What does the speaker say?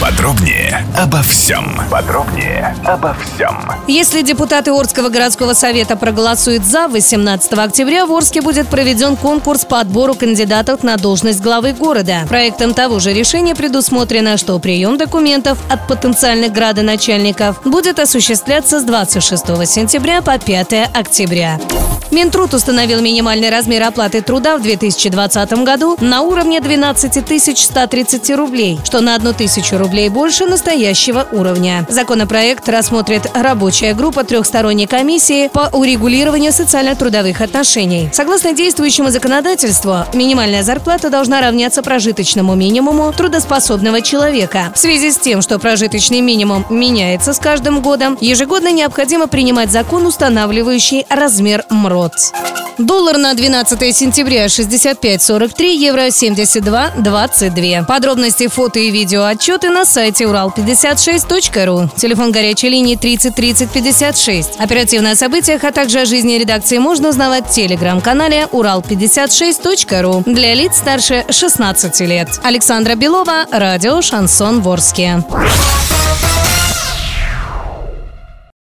Подробнее обо всем. Подробнее обо всем. Если депутаты Орского городского совета проголосуют за, 18 октября в Орске будет проведен конкурс по отбору кандидатов на должность главы города. Проектом того же решения предусмотрено, что прием документов от потенциальных градоначальников будет осуществляться с 26 сентября по 5 октября. Минтруд установил минимальный размер оплаты труда в 2020 году на уровне 12 130 рублей, что на 1 тысячу рублей больше настоящего уровня. Законопроект рассмотрит рабочая группа трехсторонней комиссии по урегулированию социально-трудовых отношений. Согласно действующему законодательству, минимальная зарплата должна равняться прожиточному минимуму трудоспособного человека. В связи с тем, что прожиточный минимум меняется с каждым годом, ежегодно необходимо принимать закон, устанавливающий размер МРОД. Доллар на 12 сентября 65.43, евро 72.22. Подробности, фото и видео отчеты на сайте урал56.ру. Телефон горячей линии 30 30 56. Оперативно о событиях, а также о жизни редакции можно узнавать в телеграм-канале урал56.ру для лиц старше 16 лет. Александра Белова, радио «Шансон Ворске».